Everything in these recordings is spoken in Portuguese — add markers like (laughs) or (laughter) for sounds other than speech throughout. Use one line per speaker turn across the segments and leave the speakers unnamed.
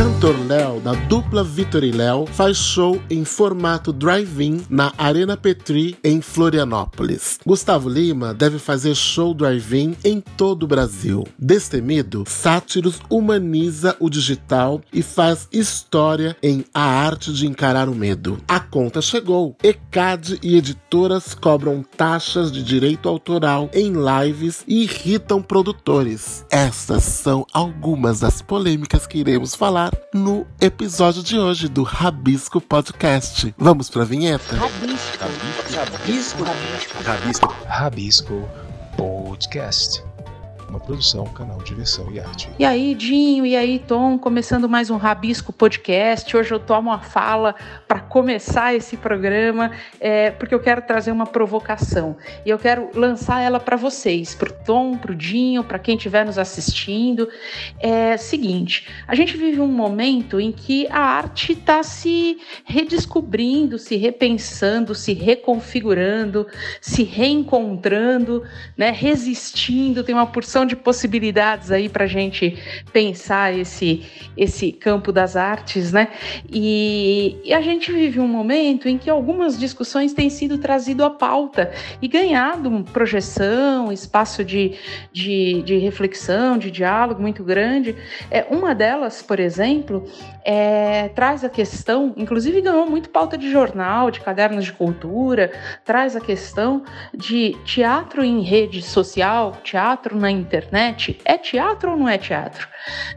cantor Léo, da dupla Vitor e Léo, faz show em formato drive-in na Arena Petri, em Florianópolis. Gustavo Lima deve fazer show drive-in em todo o Brasil. Destemido, Sátiros humaniza o digital e faz história em A Arte de Encarar o Medo. A conta chegou. ECAD e editoras cobram taxas de direito autoral em lives e irritam produtores. Estas são algumas das polêmicas que iremos falar no episódio de hoje do Rabisco Podcast. Vamos pra vinheta?
Rabisco. Rabisco. Rabisco.
Rabisco. Rabisco Podcast uma produção, canal Diversão e Arte.
E aí, Dinho, e aí, Tom, começando mais um Rabisco Podcast. Hoje eu tomo a fala para começar esse programa, é, porque eu quero trazer uma provocação. E eu quero lançar ela para vocês, para o Tom, para o Dinho, para quem estiver nos assistindo. É seguinte: a gente vive um momento em que a arte está se redescobrindo, se repensando, se reconfigurando, se reencontrando, né, resistindo. Tem uma porção de possibilidades aí para a gente pensar esse, esse campo das artes, né? E, e, a gente vive um momento em que algumas discussões têm sido trazido à pauta e ganhado projeção, espaço de, de, de reflexão, de diálogo muito grande. É, uma delas, por exemplo, é, traz a questão, inclusive ganhou muito pauta de jornal, de cadernos de cultura, traz a questão de teatro em rede social, teatro na internet, é teatro ou não é teatro?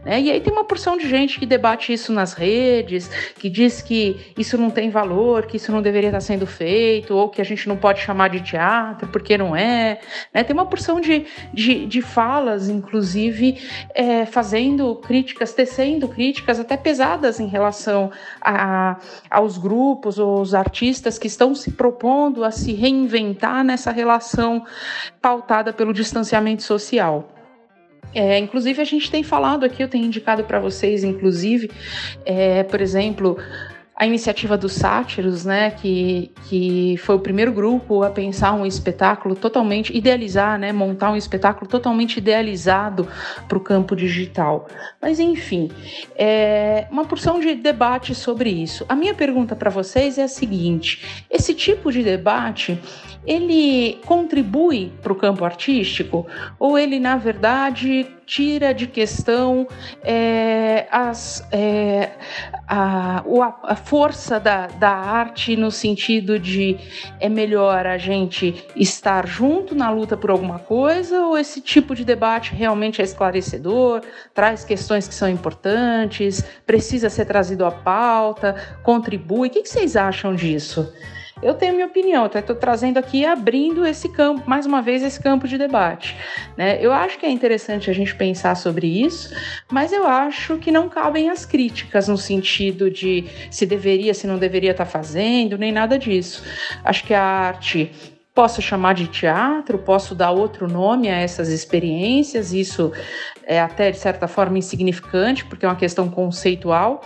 Né? E aí tem uma porção de gente que debate isso nas redes, que diz que isso não tem valor, que isso não deveria estar sendo feito, ou que a gente não pode chamar de teatro porque não é. Né? Tem uma porção de, de, de falas, inclusive, é, fazendo críticas, tecendo críticas até pesadas em relação a, aos grupos ou os artistas que estão se propondo a se reinventar nessa relação pautada pelo distanciamento social. É, inclusive, a gente tem falado aqui, eu tenho indicado para vocês, inclusive, é, por exemplo, a iniciativa dos sátiros, né, que, que foi o primeiro grupo a pensar um espetáculo totalmente idealizar, né, montar um espetáculo totalmente idealizado para o campo digital. Mas enfim, é uma porção de debate sobre isso. A minha pergunta para vocês é a seguinte: esse tipo de debate ele contribui para o campo artístico ou ele na verdade tira de questão é, as, é, a, a, força da, da arte no sentido de é melhor a gente estar junto na luta por alguma coisa ou esse tipo de debate realmente é esclarecedor, traz questões que são importantes, precisa ser trazido à pauta, contribui. O que, que vocês acham disso? Eu tenho minha opinião, até estou trazendo aqui, abrindo esse campo, mais uma vez, esse campo de debate. Né? Eu acho que é interessante a gente pensar sobre isso, mas eu acho que não cabem as críticas no sentido de se deveria, se não deveria estar tá fazendo, nem nada disso. Acho que a arte Posso chamar de teatro, posso dar outro nome a essas experiências, isso é até de certa forma insignificante, porque é uma questão conceitual,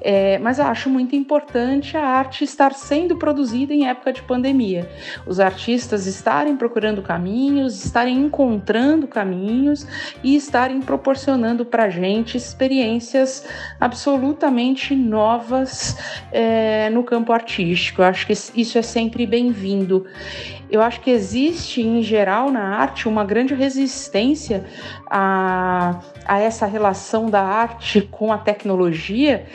é, mas acho muito importante a arte estar sendo produzida em época de pandemia. Os artistas estarem procurando caminhos, estarem encontrando caminhos e estarem proporcionando para a gente experiências absolutamente novas é, no campo artístico. Eu acho que isso é sempre bem-vindo. Eu acho que existe, em geral, na arte, uma grande resistência a, a essa relação da arte com a tecnologia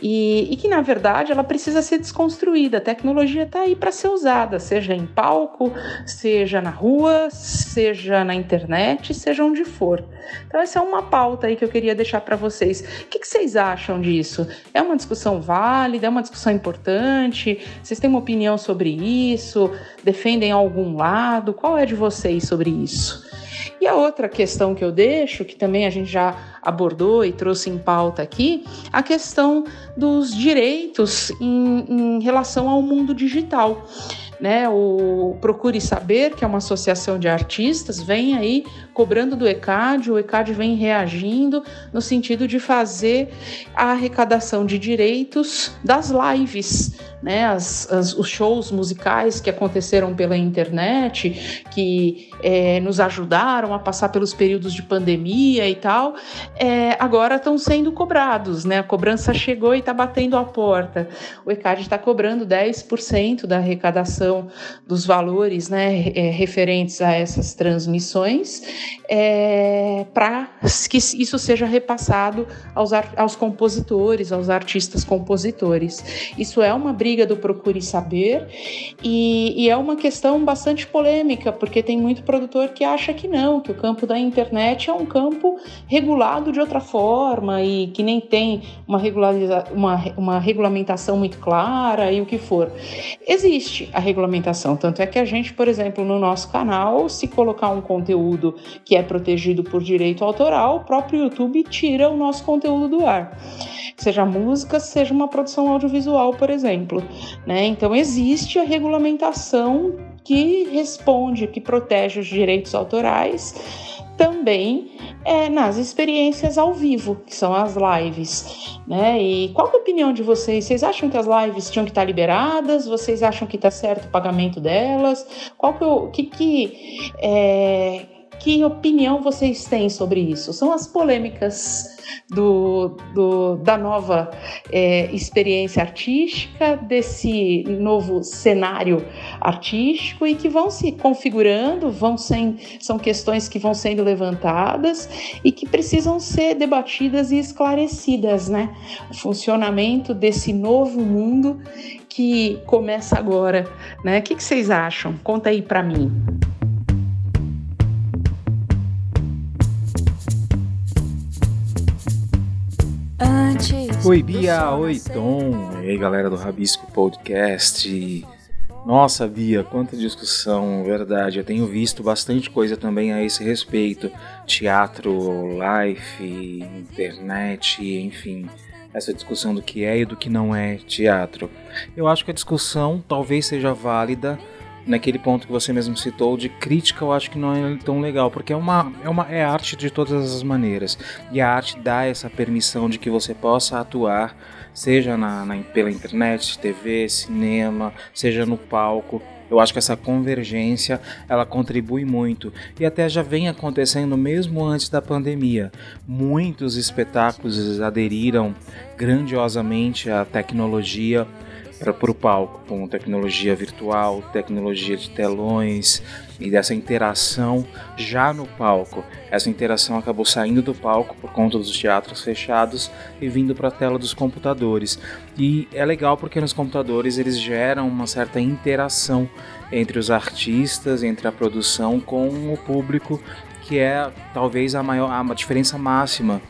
e, e que, na verdade, ela precisa ser desconstruída. A tecnologia está aí para ser usada, seja em palco, seja na rua, seja na internet, seja onde for. Então, essa é uma pauta aí que eu queria deixar para vocês. O que, que vocês acham disso? É uma discussão válida? É uma discussão importante? Vocês têm uma opinião sobre isso? Defendem algum lado? Qual é de vocês sobre isso? E a outra questão que eu deixo, que também a gente já abordou e trouxe em pauta aqui, a questão dos direitos em, em relação ao mundo digital. né? O Procure Saber, que é uma associação de artistas, vem aí cobrando do ECAD, o ECAD vem reagindo no sentido de fazer a arrecadação de direitos das lives né, as, as, os shows musicais que aconteceram pela internet, que é, nos ajudaram a passar pelos períodos de pandemia e tal, é, agora estão sendo cobrados, né? A cobrança chegou e está batendo a porta. O ECAD está cobrando 10% da arrecadação dos valores né, é, referentes a essas transmissões, é, para que isso seja repassado aos, aos compositores, aos artistas compositores. Isso é uma briga do Procure Saber e, e, é uma questão bastante polêmica, porque tem muito produtor que acha que não, que o campo da internet é um campo regulado de outra forma e que nem tem uma, regulariza uma, uma regulamentação muito clara e o que for. Existe a regulamentação, tanto é que a gente, por exemplo, no nosso canal, se colocar um conteúdo que é protegido por direito autoral, o próprio YouTube tira o nosso conteúdo do ar seja música, seja uma produção audiovisual, por exemplo. Né? Então, existe a regulamentação que responde, que protege os direitos autorais, também é, nas experiências ao vivo, que são as lives. Né? E qual é a opinião de vocês? Vocês acham que as lives tinham que estar liberadas? Vocês acham que está certo o pagamento delas? Qual que, o que, que, é, que opinião vocês têm sobre isso? São as polêmicas do, do da nova é, experiência artística, desse novo cenário artístico e que vão se configurando, vão sem, são questões que vão sendo levantadas e que precisam ser debatidas e esclarecidas, né? O funcionamento desse novo mundo que começa agora, né? O que, que vocês acham? Conta aí para mim.
Oi Bia, oi Tom, e aí galera do Rabisco Podcast. Nossa Bia, quanta discussão, verdade. Eu tenho visto bastante coisa também a esse respeito. Teatro, life, internet, enfim. Essa discussão do que é e do que não é teatro. Eu acho que a discussão talvez seja válida naquele ponto que você mesmo citou de crítica, eu acho que não é tão legal, porque é uma, é uma é arte de todas as maneiras. E a arte dá essa permissão de que você possa atuar, seja na, na pela internet, TV, cinema, seja no palco. Eu acho que essa convergência ela contribui muito e até já vem acontecendo mesmo antes da pandemia. Muitos espetáculos aderiram grandiosamente à tecnologia para o palco, com tecnologia virtual, tecnologia de telões e dessa interação já no palco. Essa interação acabou saindo do palco por conta dos teatros fechados e vindo para a tela dos computadores. E é legal porque nos computadores eles geram uma certa interação entre os artistas, entre a produção com o público, que é talvez a maior a diferença máxima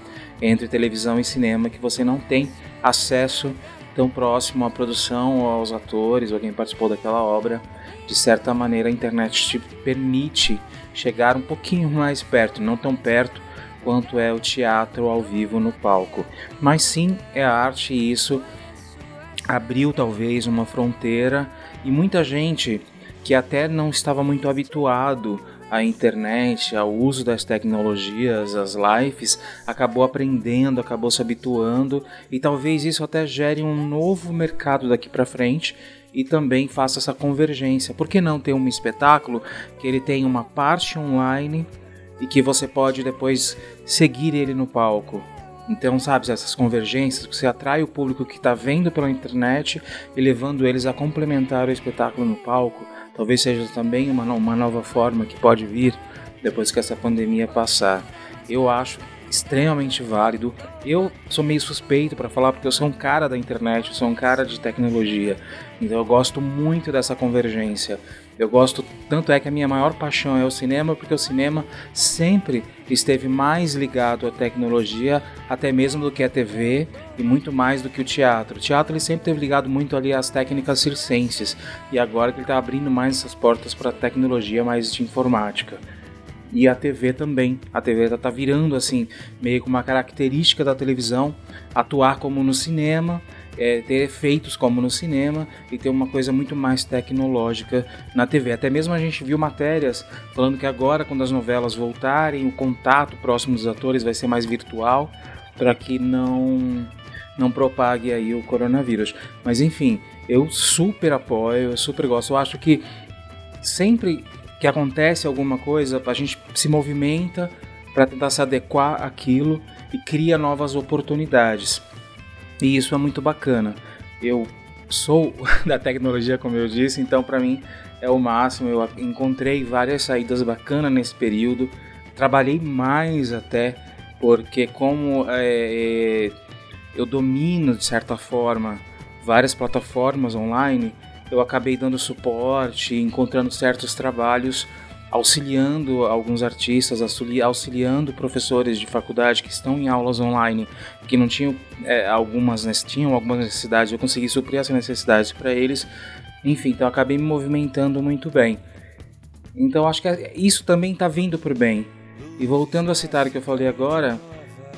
entre televisão e cinema que você não tem acesso tão próximo à produção ou aos atores ou quem participou daquela obra, de certa maneira a internet te permite chegar um pouquinho mais perto, não tão perto quanto é o teatro ao vivo no palco, mas sim é a arte e isso abriu talvez uma fronteira e muita gente que até não estava muito habituado a internet, ao uso das tecnologias, as lives, acabou aprendendo, acabou se habituando e talvez isso até gere um novo mercado daqui para frente e também faça essa convergência. Por que não ter um espetáculo que ele tem uma parte online e que você pode depois seguir ele no palco? Então, sabe, essas convergências, você atrai o público que está vendo pela internet e levando eles a complementar o espetáculo no palco. Talvez seja também uma, uma nova forma que pode vir depois que essa pandemia passar. Eu acho extremamente válido. Eu sou meio suspeito para falar porque eu sou um cara da internet, eu sou um cara de tecnologia. Então eu gosto muito dessa convergência. Eu gosto, tanto é que a minha maior paixão é o cinema, porque o cinema sempre esteve mais ligado à tecnologia, até mesmo do que a TV e muito mais do que o teatro. O teatro ele sempre esteve ligado muito ali às técnicas circenses e agora que ele está abrindo mais essas portas para a tecnologia mais de informática. E a TV também. A TV está tá virando assim, meio com uma característica da televisão, atuar como no cinema é, ter efeitos como no cinema e ter uma coisa muito mais tecnológica na TV. Até mesmo a gente viu matérias falando que agora, quando as novelas voltarem, o contato próximo dos atores vai ser mais virtual para que não não propague aí o coronavírus. Mas enfim, eu super apoio, eu super gosto. Eu acho que sempre que acontece alguma coisa, a gente se movimenta para tentar se adequar àquilo e cria novas oportunidades. E isso é muito bacana. Eu sou (laughs) da tecnologia, como eu disse, então para mim é o máximo. Eu encontrei várias saídas bacanas nesse período. Trabalhei mais até, porque como é, eu domino de certa forma várias plataformas online, eu acabei dando suporte, encontrando certos trabalhos, auxiliando alguns artistas, auxiliando professores de faculdade que estão em aulas online, que não tinham é, algumas tinham algumas necessidades, eu consegui suprir essas necessidades para eles. Enfim, então acabei me movimentando muito bem. Então acho que é, isso também está vindo por bem. E voltando a citar o que eu falei agora,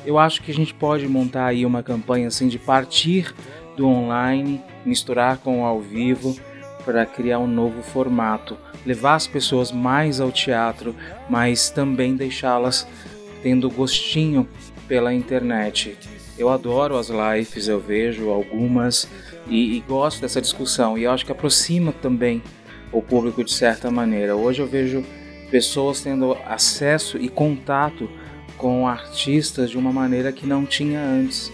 eu acho que a gente pode montar aí uma campanha assim de partir do online, misturar com o ao vivo para criar um novo formato, levar as pessoas mais ao teatro, mas também deixá-las tendo gostinho pela internet. Eu adoro as lives, eu vejo algumas e, e gosto dessa discussão e acho que aproxima também o público de certa maneira. Hoje eu vejo pessoas tendo acesso e contato com artistas de uma maneira que não tinha antes,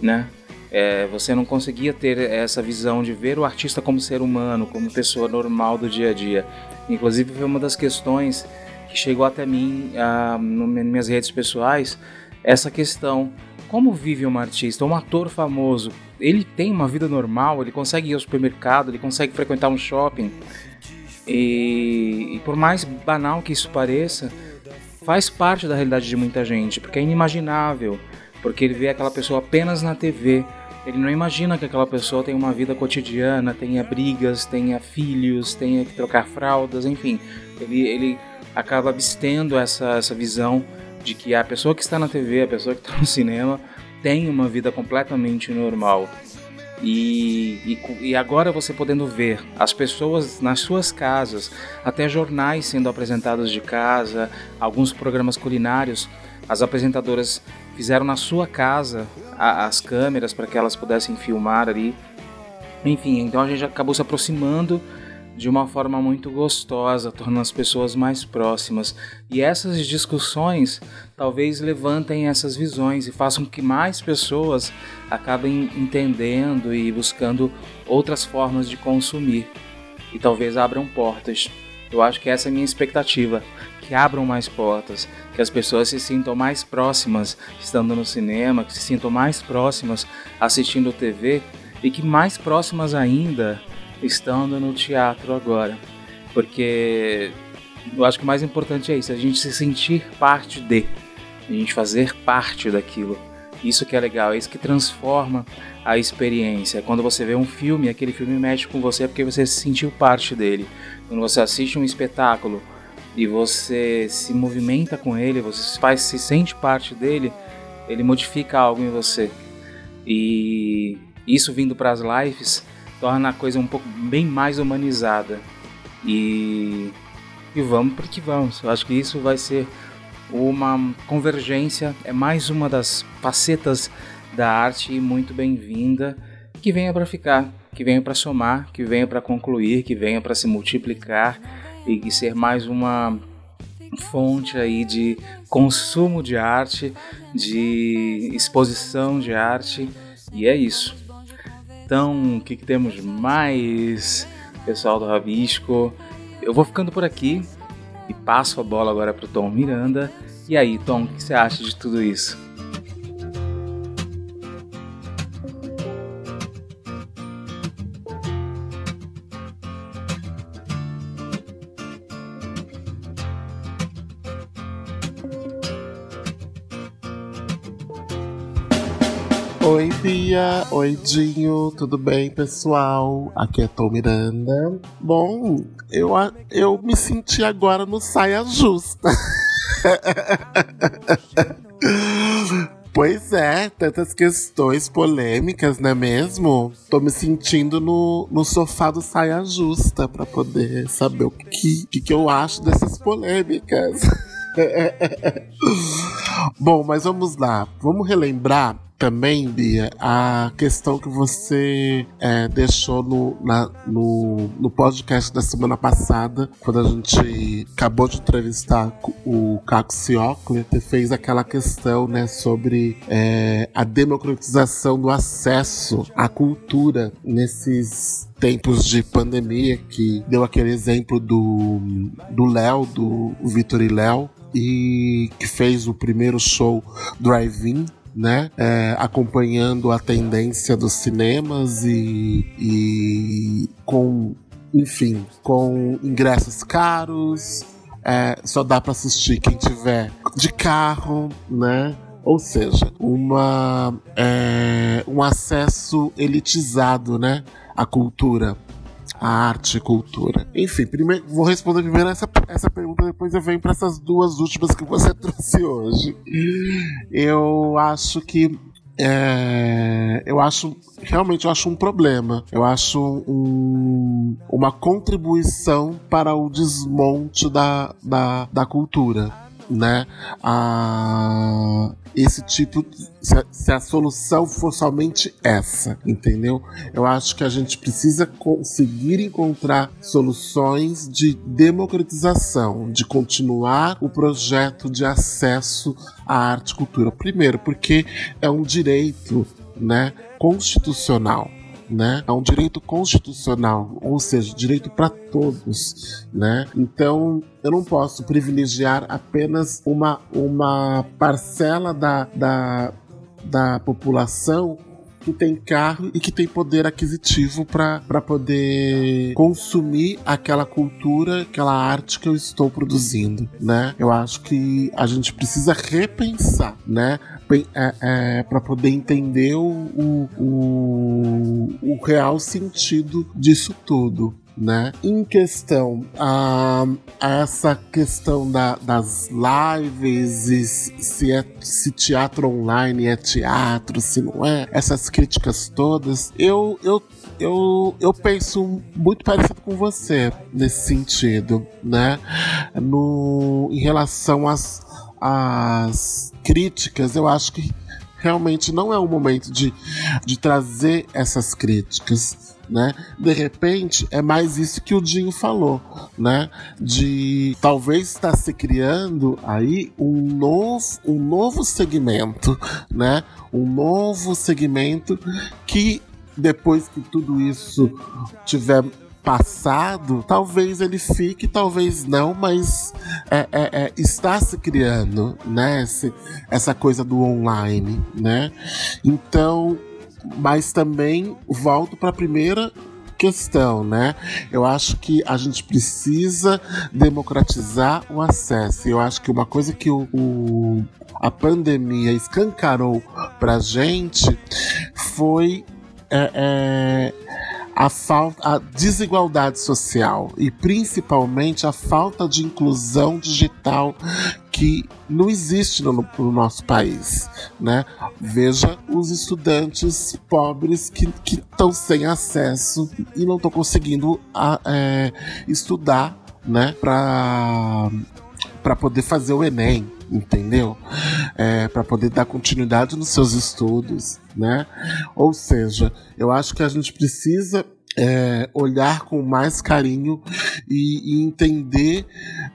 né? É, você não conseguia ter essa visão de ver o artista como ser humano, como pessoa normal do dia a dia. Inclusive foi uma das questões que chegou até mim ah, nas minhas redes pessoais, essa questão como vive um artista, um ator famoso? Ele tem uma vida normal, ele consegue ir ao supermercado, ele consegue frequentar um shopping. E, e por mais banal que isso pareça, faz parte da realidade de muita gente, porque é inimaginável, porque ele vê aquela pessoa apenas na TV. Ele não imagina que aquela pessoa tem uma vida cotidiana, tenha brigas, tenha filhos, tenha que trocar fraldas, enfim. Ele, ele acaba abstendo essa, essa visão de que a pessoa que está na TV, a pessoa que está no cinema, tem uma vida completamente normal. E, e, e, agora você podendo ver as pessoas nas suas casas, até jornais sendo apresentados de casa, alguns programas culinários, as apresentadoras fizeram na sua casa a, as câmeras para que elas pudessem filmar ali. Enfim, então a gente acabou se aproximando de uma forma muito gostosa, tornando as pessoas mais próximas. E essas discussões talvez levantem essas visões e façam que mais pessoas acabem entendendo e buscando outras formas de consumir. E talvez abram portas. Eu acho que essa é a minha expectativa. Que abram mais portas, que as pessoas se sintam mais próximas estando no cinema, que se sintam mais próximas assistindo TV e que mais próximas ainda estando no teatro agora. Porque eu acho que o mais importante é isso, a gente se sentir parte de, a gente fazer parte daquilo. Isso que é legal, é isso que transforma a experiência. Quando você vê um filme, aquele filme mexe com você porque você se sentiu parte dele. Quando você assiste um espetáculo e você se movimenta com ele, você faz, se sente parte dele, ele modifica algo em você. E isso vindo para as lives torna a coisa um pouco bem mais humanizada. E, e vamos porque vamos. Eu acho que isso vai ser uma convergência, é mais uma das facetas da arte muito bem-vinda que venha para ficar, que venha para somar, que venha para concluir, que venha para se multiplicar e ser mais uma fonte aí de consumo de arte, de exposição de arte, e é isso. Então, o que, que temos mais, pessoal do Rabisco? Eu vou ficando por aqui e passo a bola agora para o Tom Miranda. E aí, Tom, o que você acha de tudo isso?
Oi, Bia. Oi, Dinho. Tudo bem, pessoal? Aqui é Tom Miranda. Bom, eu, eu me senti agora no Saia Justa. (laughs) pois é, tantas questões polêmicas, não é mesmo? Tô me sentindo no, no sofá do saia justa para poder saber o que, que, que eu acho dessas polêmicas. (laughs) Bom, mas vamos lá. Vamos relembrar também, Bia, a questão que você é, deixou no, na, no, no podcast da semana passada, quando a gente acabou de entrevistar o Caco Ciocler, que fez aquela questão né, sobre é, a democratização do acesso à cultura nesses tempos de pandemia, que deu aquele exemplo do Léo, do Vitor e Léo, e que fez o primeiro show drive-in né? É, acompanhando a tendência dos cinemas e, e com, enfim, com ingressos caros. É, só dá para assistir quem tiver de carro, né? Ou seja, uma, é, um acesso elitizado, né? À cultura a arte e cultura. Enfim, primeiro, vou responder primeiro essa, essa pergunta, depois eu venho para essas duas últimas que você (laughs) trouxe hoje. Eu acho que é, eu acho realmente eu acho um problema. Eu acho um, uma contribuição para o desmonte da, da, da cultura né, a esse tipo, se a, se a, solução for somente essa, entendeu? Eu acho que a gente precisa conseguir encontrar soluções de democratização, de continuar o projeto de acesso à arte e cultura. Primeiro, porque é um direito, né, constitucional né? É um direito constitucional, ou seja, direito para todos, né? Então, eu não posso privilegiar apenas uma, uma parcela da, da, da população que tem carro e que tem poder aquisitivo para poder consumir aquela cultura, aquela arte que eu estou produzindo, né? Eu acho que a gente precisa repensar, né? É, é, para poder entender o, o, o, real sentido disso tudo. Né? Em questão a, a essa questão da, das lives e se é se teatro online é teatro, se não é, essas críticas todas, eu, eu eu, eu penso muito parecido com você nesse sentido, né? No, em relação às, às críticas, eu acho que realmente não é o momento de, de trazer essas críticas. Né? De repente, é mais isso que o Dinho falou, né? De talvez estar se criando aí um novo, um novo segmento, né? Um novo segmento que depois que tudo isso tiver passado, talvez ele fique, talvez não, mas é, é, é, está se criando, né? Esse, essa coisa do online, né? Então, mas também volto para a primeira questão, né? Eu acho que a gente precisa democratizar o acesso. Eu acho que uma coisa que o, o a pandemia escancarou pra gente foi é, é a falta, a desigualdade social e principalmente a falta de inclusão digital que não existe no, no nosso país, né? Veja os estudantes pobres que estão sem acesso e não estão conseguindo a, é, estudar, né? Para para poder fazer o Enem, entendeu? É, para poder dar continuidade nos seus estudos, né? Ou seja, eu acho que a gente precisa é, olhar com mais carinho e, e entender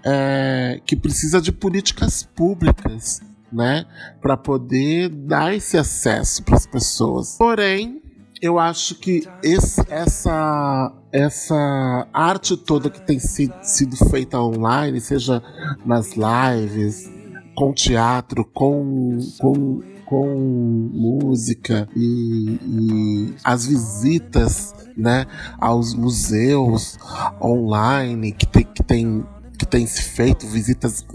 é, que precisa de políticas públicas, né, para poder dar esse acesso para as pessoas. Porém, eu acho que esse, essa essa arte toda que tem sido, sido feita online, seja nas lives, com teatro, com, com, com música e, e as visitas né, aos museus online que tem, que tem que tem se feito, visitas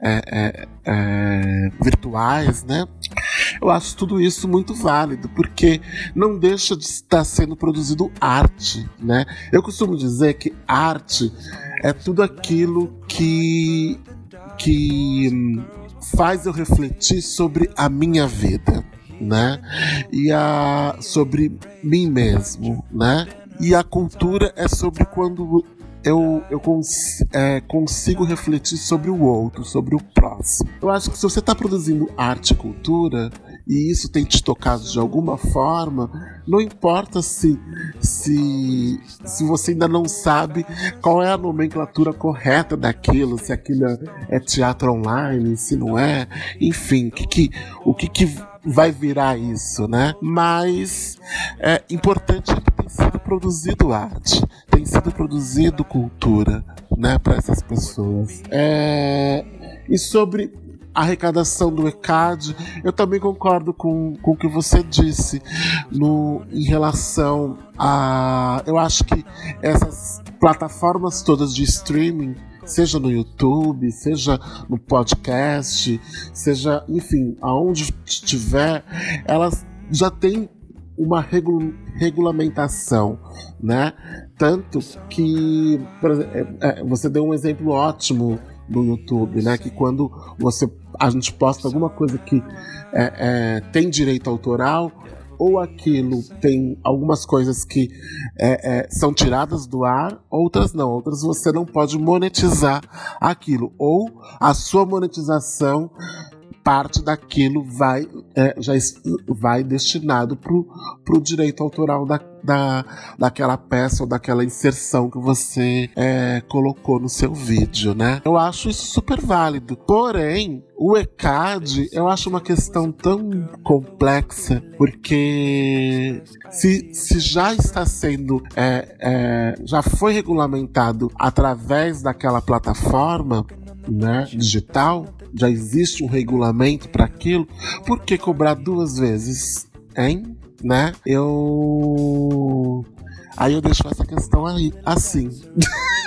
é, é, é, virtuais, né? Eu acho tudo isso muito válido, porque não deixa de estar sendo produzido arte, né? Eu costumo dizer que arte é tudo aquilo que, que faz eu refletir sobre a minha vida, né? E a sobre mim mesmo, né? E a cultura é sobre quando eu, eu cons é, consigo refletir sobre o outro, sobre o próximo. Eu acho que se você está produzindo arte e cultura, e isso tem te tocado de alguma forma, não importa se, se, se você ainda não sabe qual é a nomenclatura correta daquilo, se aquilo é teatro online, se não é, enfim, que, que, o que, que vai virar isso, né? Mas é importante que tem sido produzido arte, tem sido produzido cultura, né, para essas pessoas. É... E sobre arrecadação do ECAD, eu também concordo com, com o que você disse no, em relação a. Eu acho que essas plataformas todas de streaming seja no YouTube, seja no podcast, seja, enfim, aonde estiver, elas já têm uma regul regulamentação, né? Tanto que, por é, é, você deu um exemplo ótimo no YouTube, né? Que quando você a gente posta alguma coisa que é, é, tem direito autoral, ou aquilo tem algumas coisas que é, é, são tiradas do ar, outras não. Outras você não pode monetizar aquilo. Ou a sua monetização parte daquilo vai, é, já vai destinado para o direito autoral da, da, daquela peça ou daquela inserção que você é, colocou no seu vídeo, né? Eu acho isso super válido. Porém, o ECAD eu acho uma questão tão complexa, porque se, se já está sendo, é, é, já foi regulamentado através daquela plataforma, né, digital, já existe um regulamento para aquilo, por que cobrar duas vezes? Hein? Né? Eu. Aí eu deixo essa questão aí, assim.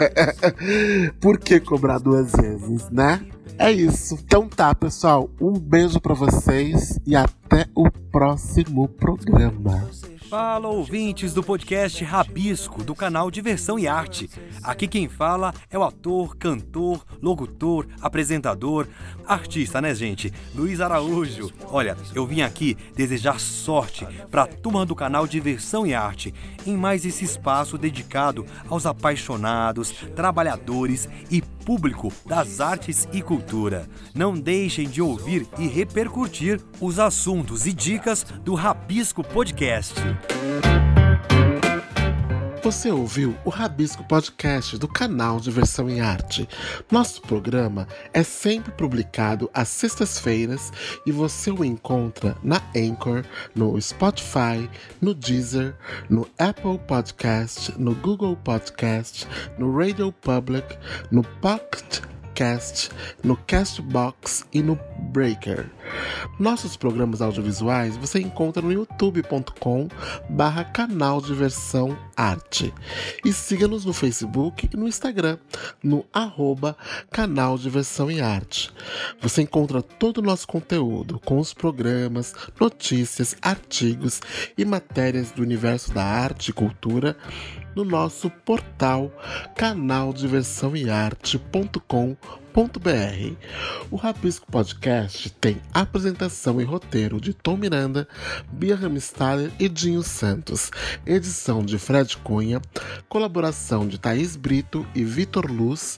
(laughs) por que cobrar duas vezes, né? É isso. Então tá, pessoal. Um beijo para vocês e até o próximo programa.
Fala ouvintes do podcast Rabisco, do canal Diversão e Arte. Aqui quem fala é o ator, cantor, locutor, apresentador, artista, né, gente? Luiz Araújo. Olha, eu vim aqui desejar sorte para a turma do canal Diversão e Arte em mais esse espaço dedicado aos apaixonados, trabalhadores e público das artes e cultura. Não deixem de ouvir e repercutir os assuntos e dicas do Rabisco Podcast.
Você ouviu o Rabisco Podcast do canal Diversão em Arte. Nosso programa é sempre publicado às sextas-feiras e você o encontra na Anchor, no Spotify, no Deezer, no Apple Podcast, no Google Podcast, no Radio Public, no Pocket Cast, no Castbox e no Breaker. Nossos programas audiovisuais você encontra no youtube.com barra canal Diversão Arte. E siga-nos no Facebook e no Instagram, no arroba canal Diversão e Arte. Você encontra todo o nosso conteúdo com os programas, notícias, artigos e matérias do universo da arte e cultura no nosso portal canaldiversãoearte.com.br www.rabisco.com.br. O Rabisco Podcast tem apresentação e roteiro de Tom Miranda, Bia Ramstaller e Dinho Santos, edição de Fred Cunha, colaboração de Thaís Brito e Vitor Luz,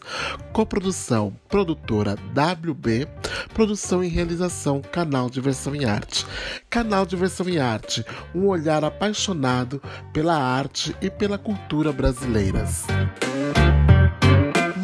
coprodução produtora WB, produção e realização Canal Diversão e Arte. Canal Diversão e Arte, um olhar apaixonado pela arte e pela cultura brasileiras.